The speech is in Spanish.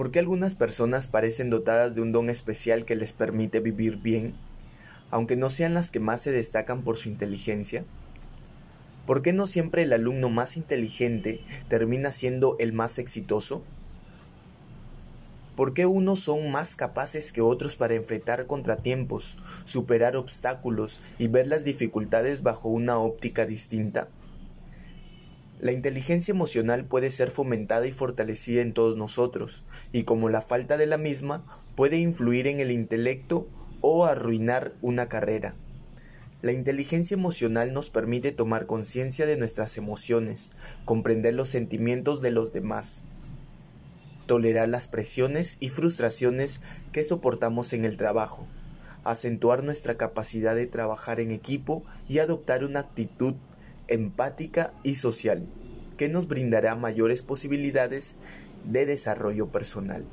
¿Por qué algunas personas parecen dotadas de un don especial que les permite vivir bien, aunque no sean las que más se destacan por su inteligencia? ¿Por qué no siempre el alumno más inteligente termina siendo el más exitoso? ¿Por qué unos son más capaces que otros para enfrentar contratiempos, superar obstáculos y ver las dificultades bajo una óptica distinta? La inteligencia emocional puede ser fomentada y fortalecida en todos nosotros, y como la falta de la misma puede influir en el intelecto o arruinar una carrera. La inteligencia emocional nos permite tomar conciencia de nuestras emociones, comprender los sentimientos de los demás, tolerar las presiones y frustraciones que soportamos en el trabajo, acentuar nuestra capacidad de trabajar en equipo y adoptar una actitud empática y social, que nos brindará mayores posibilidades de desarrollo personal.